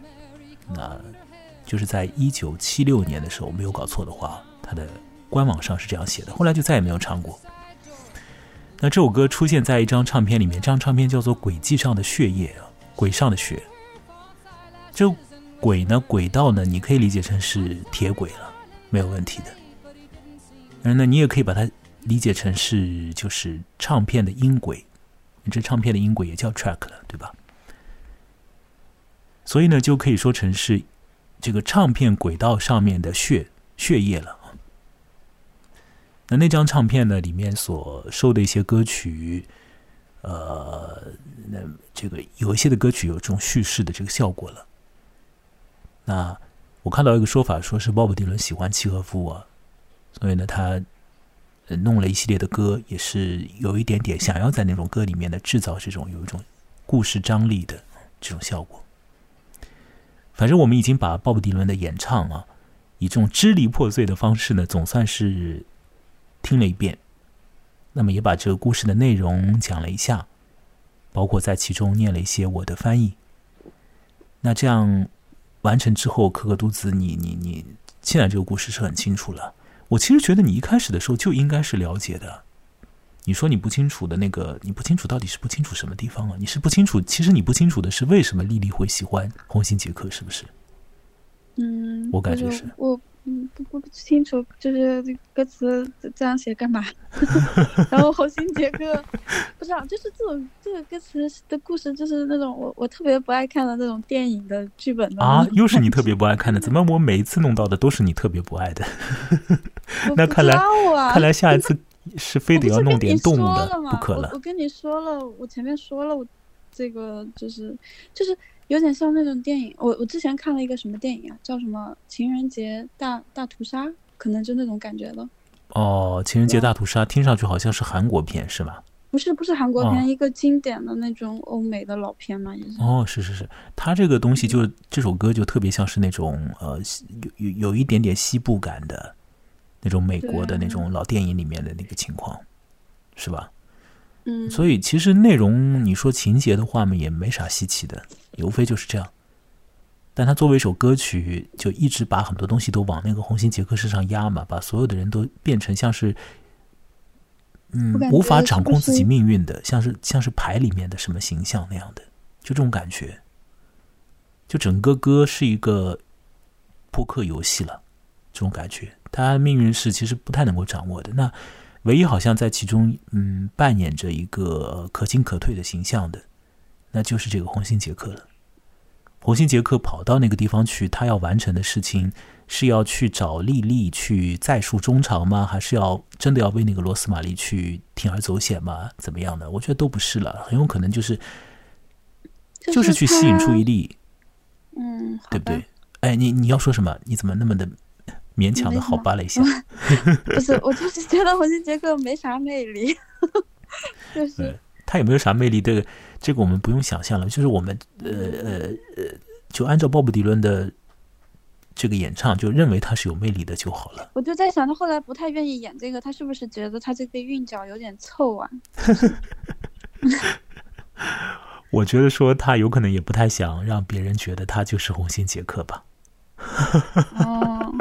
那就是在一九七六年的时候，没有搞错的话，他的官网上是这样写的。后来就再也没有唱过。那这首歌出现在一张唱片里面，这张唱片叫做《轨迹上的血液》啊，轨上的血。这轨呢，轨道呢，你可以理解成是铁轨了。没有问题的。然后呢，你也可以把它理解成是就是唱片的音轨，这唱片的音轨也叫 track 了，对吧？所以呢，就可以说成是这个唱片轨道上面的血血液了。那那张唱片呢，里面所收的一些歌曲，呃，那这个有一些的歌曲有这种叙事的这个效果了。那我看到一个说法，说是鲍勃迪伦喜欢契诃夫啊，所以呢，他弄了一系列的歌，也是有一点点想要在那种歌里面呢制造这种有一种故事张力的这种效果。反正我们已经把鲍勃迪伦的演唱啊，以这种支离破碎的方式呢，总算是听了一遍。那么也把这个故事的内容讲了一下，包括在其中念了一些我的翻译。那这样。完成之后，可可嘟子，你你你，现在这个故事是很清楚了。我其实觉得你一开始的时候就应该是了解的。你说你不清楚的那个，你不清楚到底是不清楚什么地方啊？你是不清楚，其实你不清楚的是为什么莉莉会喜欢红心杰克，是不是？嗯，我感觉是我嗯不不不清楚，就是歌词这样写干嘛？然后红心杰哥不知道，就是这种这个歌词的故事，就是那种我我特别不爱看的那种电影的剧本的啊，又是你特别不爱看的，怎么我每一次弄到的都是你特别不爱的？那看来啊、看来下一次是非得要弄点动物的了不可了。我跟你说了，我前面说了，我这个就是就是。有点像那种电影，我我之前看了一个什么电影啊，叫什么《情人节大大屠杀》，可能就那种感觉的。哦，情人节大屠杀听上去好像是韩国片是吧？不是不是韩国片，哦、一个经典的那种欧美的老片嘛，也是。哦，是是是，它这个东西就这首歌就特别像是那种呃有有有一点点西部感的那种美国的那种老电影里面的那个情况，是吧？嗯，所以其实内容你说情节的话嘛，也没啥稀奇的，无非就是这样。但他作为一首歌曲，就一直把很多东西都往那个红心杰克身上压嘛，把所有的人都变成像是，嗯，无法掌控自己命运的，像是像是牌里面的什么形象那样的，就这种感觉。就整个歌是一个扑克游戏了，这种感觉，他命运是其实不太能够掌握的。那。唯一好像在其中，嗯，扮演着一个可进可退的形象的，那就是这个红心杰克了。红心杰克跑到那个地方去，他要完成的事情是要去找莉莉去再述衷肠吗？还是要真的要为那个罗斯玛丽去铤而走险吗？怎么样的？我觉得都不是了，很有可能就是就是去吸引注意力，嗯，对不对？哎，你你要说什么？你怎么那么的勉强的好吧了一下。不是，我就是觉得红星杰克没啥魅力，就是他有没有啥魅力？这个这个我们不用想象了，就是我们呃呃呃，就按照鲍勃迪伦的这个演唱，就认为他是有魅力的就好了。我就在想，他后来不太愿意演这个，他是不是觉得他这个韵脚有点臭啊？我觉得说他有可能也不太想让别人觉得他就是红心杰克吧。哦，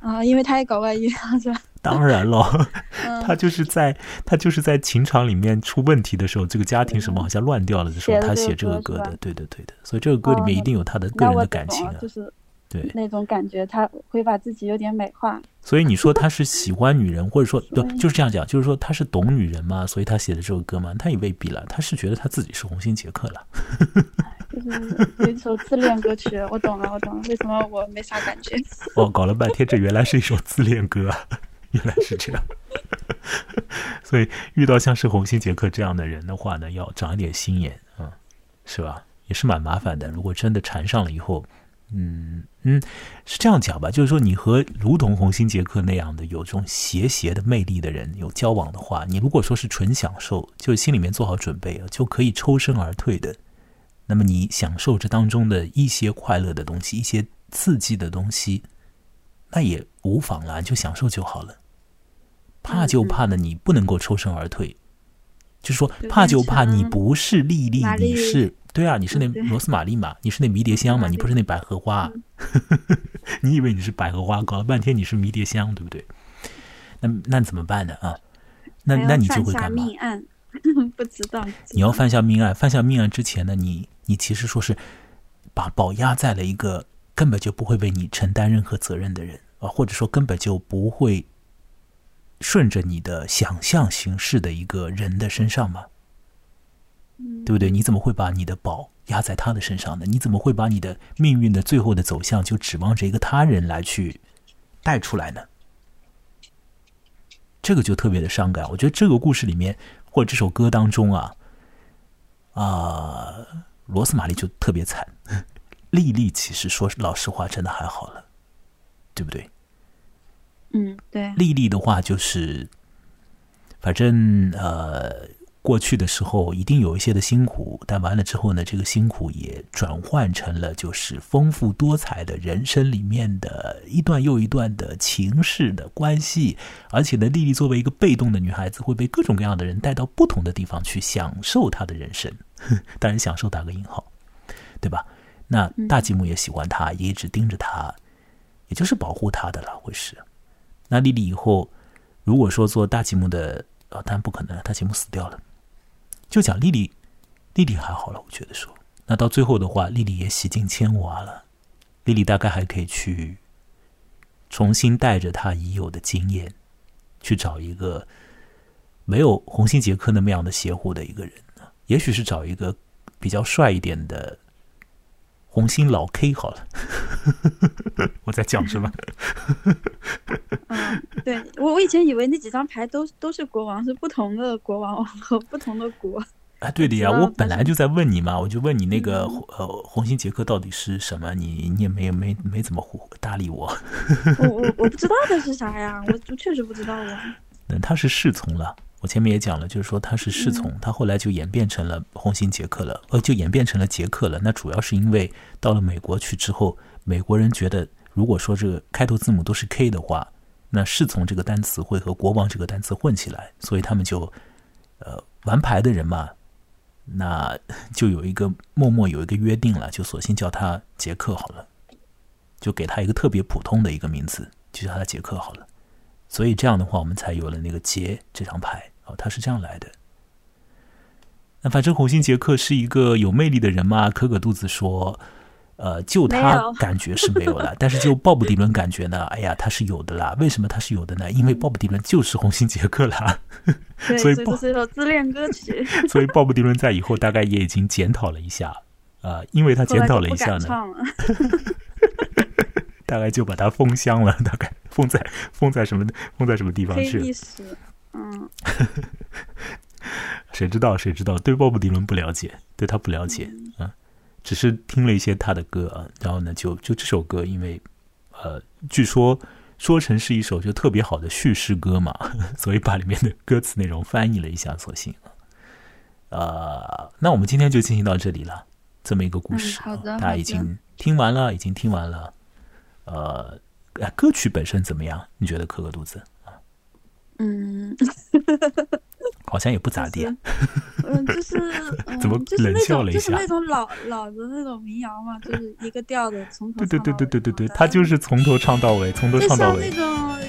啊，因为他也搞外遇啊，是吧？当然了，嗯，他就是在他就是在情场里面出问题的时候，这个家庭什么好像乱掉了的时候，他写这个歌的。对的，对的。所以这个歌里面哦一定有他的个人的感情啊就。是对，那种感觉，他会把自己有点美化。所以你说他是喜欢女人，或者说对，嗯就是这样讲，就是说他是懂女人嘛，所以他写的这首歌嘛，他也未必了，他是觉得他自己是红心杰克了。就是有一首自恋歌曲，我懂了，我懂了，为什么我没啥感觉？哦，搞了半天，这原来是一首自恋歌！原来是这样。所以遇到像是红星杰克这样的人的话呢，要长一点心眼啊、嗯是吧？也是蛮麻烦的。如果真的缠上了以后，嗯嗯，是这样讲吧，就是说你和如同红星杰克那样的有这种邪邪的魅力的人有交往的话，你如果说是纯享受，就心里面做好准备，就可以抽身而退的。那么你享受这当中的一些快乐的东西，一些刺激的东西，那也无妨啦，你就享受就好了。怕就怕呢，你不能够抽身而退，就是说怕就怕你不是莉莉，你是对啊，你是那罗斯玛丽嘛，你是那迷迭香嘛，你不是那百合花，你以为你是百合花，搞了半天你是迷迭香，对不对？那那怎么办呢？啊，那那你就会干嘛？命案，不知道。你要犯下命案，犯下命案之前呢，你你其实说是把宝压在了一个根本就不会为你承担任何责任的人啊，或者说根本就不会顺着你的想象行事的一个人的身上嘛，对不对？你怎么会把你的宝压在他的身上呢？你怎么会把你的命运的最后的走向就指望着一个他人来去带出来呢？这个就特别的伤感。我觉得这个故事里面，或者这首歌当中啊，啊、罗斯玛丽就特别惨，莉莉其实说老实话，真的还好了，对不对？嗯，对，莉莉的话就是，反正呃，过去的时候一定有一些的辛苦，但完了之后呢，这个辛苦也转换成了就是丰富多彩的人生里面的一段又一段的情事的关系，而且呢，莉莉作为一个被动的女孩子，会被各种各样的人带到不同的地方去享受她的人生，当然享受打个引号，对吧？那大吉姆也喜欢她，也一直盯着她，也就是保护她的了，会是。那莉莉以后如果说做大吉姆的，呃，当然不可能了，大吉姆死掉了。就讲莉莉，莉莉还好了，我觉得说，那到最后的话，莉莉也洗尽铅华了，莉莉大概还可以去重新带着她已有的经验，去找一个没有红星杰克那么样的邪乎的一个人，也许是找一个比较帅一点的红心老 K 好了。我在讲什么？嗯，对我我以前以为那几张牌都都是国王，是不同的国王和不同的国。啊，对的呀，我本来就在问你嘛，我就问你那个嗯呃红心杰克到底是什么，你你也没没没怎么回搭理我。我我我不知道它是啥呀，我我确实不知道啊。嗯，他是侍从了。我前面也讲了，就是说他是侍从，他后来就演变成了红心杰克了，呃，就演变成了杰克了。那主要是因为到了美国去之后，美国人觉得，如果说这个开头字母都是 K 的话，那侍从这个单词会和国王这个单词混起来，所以他们就，呃，玩牌的人嘛，那 就有一个默默有一个约定了，就索性叫他杰克好了，就给他一个特别普通的一个名字，就叫他杰克好了。所以这样的话，我们才有了那个杰这张牌哦，它是这样来的。那反正红星杰克是一个有魅力的人嘛，可可肚子说，呃，就他感觉是没有了，但是就鲍勃迪伦感觉呢，哎呀，他是有的啦。为什么他是有的呢？因为鲍勃迪伦就是红星杰克啦。所以不这是一首自恋歌曲，所以鲍勃迪伦在以后大概也已经检讨了一下，啊，因为他检讨了一下呢。大概就把它封箱了，大概封在封在什么封在什么地方去了嗯，谁知道？谁知道？对鲍勃迪伦不了解，对他不了解啊，只是听了一些他的歌啊，然后呢，就就这首歌，因为呃，据说说成是一首就特别好的叙事歌嘛，所以把里面的歌词内容翻译了一下，索性。呃，那我们今天就进行到这里了，这么一个故事，嗯好的大家已经听完了，已经听完了。呃，哎歌曲本身怎么样？你觉得可可肚子？嗯 好像也不咋地。嗯，就是 嗯，怎么就是那冷笑种就是了一下那种老老的那种民谣嘛，就是一个调的从头对对对对对对对，嘛他就是从头唱到尾，从头唱到尾像那。种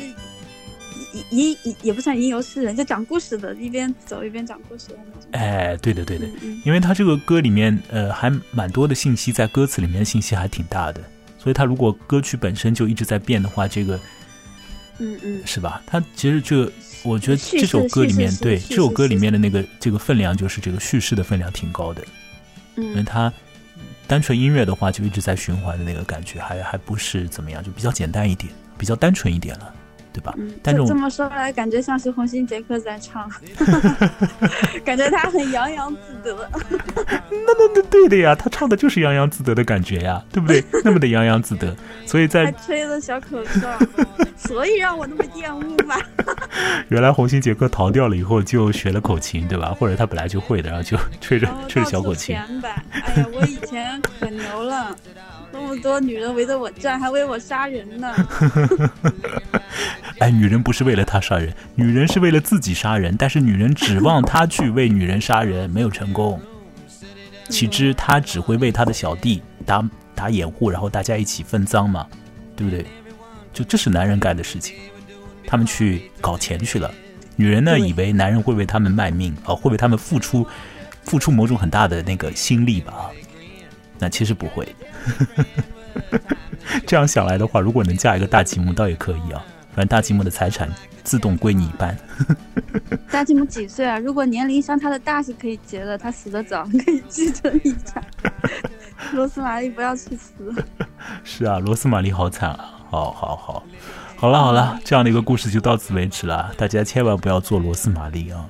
吟吟也不算吟游诗人，就讲故事的，一边走一边讲故事的那种。哎，对的对的，因为他这个歌里面呃还蛮多的信息，在歌词里面信息还挺大的，所以他如果歌曲本身就一直在变的话，这个嗯嗯，是吧？他其实这个，我觉得这首歌里面对这首歌里面的那个这个分量，就是这个叙事的分量挺高的，嗯。因为嗯它单纯音乐的话，就一直在循环的那个感觉，还还不是怎么样，就比较简单一点，比较单纯一点了，对吧？嗯，但这么说来，感觉像是红星杰克在唱 感觉他很洋洋自得。那那那对的呀，他唱的就是洋洋自得的感觉呀，对不对？那么的洋洋自得，所以在还吹了小口哨，所以让我那么厌恶吧。原来红星杰克逃掉了以后，就学了口琴，对吧？或者他本来就会的，然后就吹着吹着小口琴。前摆。哎呀，我以前可牛了，那么多女人围着我转，还为我杀人呢。哎，女人不是为了他杀人，女人是为了自己杀人，但是女人指望他去为女人杀人，没有成功。岂知他只会为他的小弟打打掩护，然后大家一起分赃嘛，对不对？就这是男人干的事情，他们去搞钱去了。女人呢，以为男人会为他们卖命啊、会为他们付出付出某种很大的那个心力吧？那其实不会。这样想来的话，如果能嫁一个大吉姆，倒也可以啊。反正大吉姆的财产自动归你一半。大吉姆几岁啊？如果年龄相差的大是可以结的，他死的早可以继承遗产。罗斯玛丽不要去死。是啊，罗斯玛丽好惨啊！好好好，好了好了，这样的一个故事就到此为止了。大家千万不要做罗斯玛丽啊，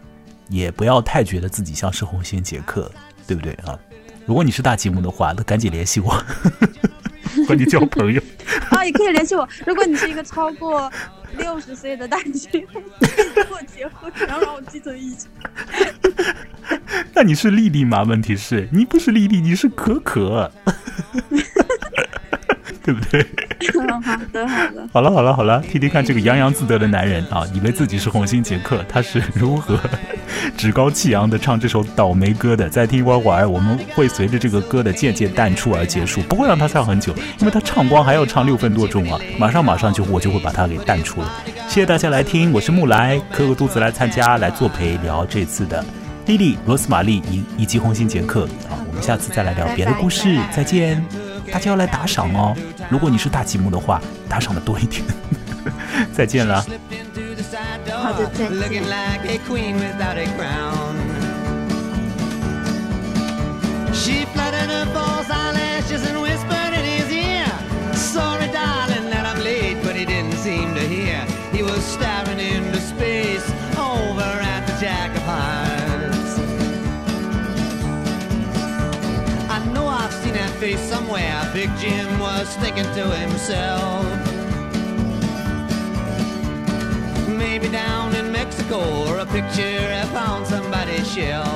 也不要太觉得自己像是红心杰克，对不对啊？如果你是大吉姆的话，那赶紧联系我，和你交朋友。啊，也可以联系我。如果你是一个超过六十岁的大吉姆，可以跟我结婚，然后让我继承遗产。那你是丽丽吗？问题是你不是丽丽，你是可可，对不对？好 的好的。好了好了好了，听听看这个洋洋自得的男人啊，以为自己是红心杰克，他是如何 趾高气扬的唱这首倒霉歌的。再听一会儿会儿，我们会随着这个歌的渐渐淡出而结束，不会让他唱很久，因为他唱光还要唱六分多钟啊，马上马上就我就会把它给淡出了。谢谢大家来听，我是木来，磕个肚子来参加来作陪聊这次的莉莉、罗斯玛丽以以及红心杰克啊，我们下次再来聊别的故事，再见。大家要来打赏哦，如果你是大吉木的话，打赏的多一点。再见了。side door, looking like a queen without a crown. She fluttered her false eyelashes and whispered in his ear, Sorry, darling, that I'm late, but he didn't seem to hear. He was staring into space over at the Jack of Hearts. I know I've seen that face somewhere. Big Jim was thinking to himself. Maybe down in Mexico or a picture found somebody's shelf.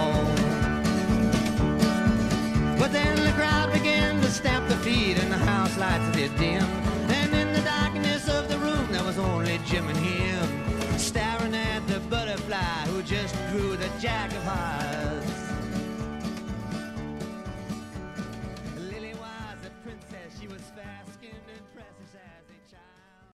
But then the crowd began to stamp their feet and the house lights did dim. And in the darkness of the room there was only Jim and him staring at the butterfly who just grew the jack of hearts.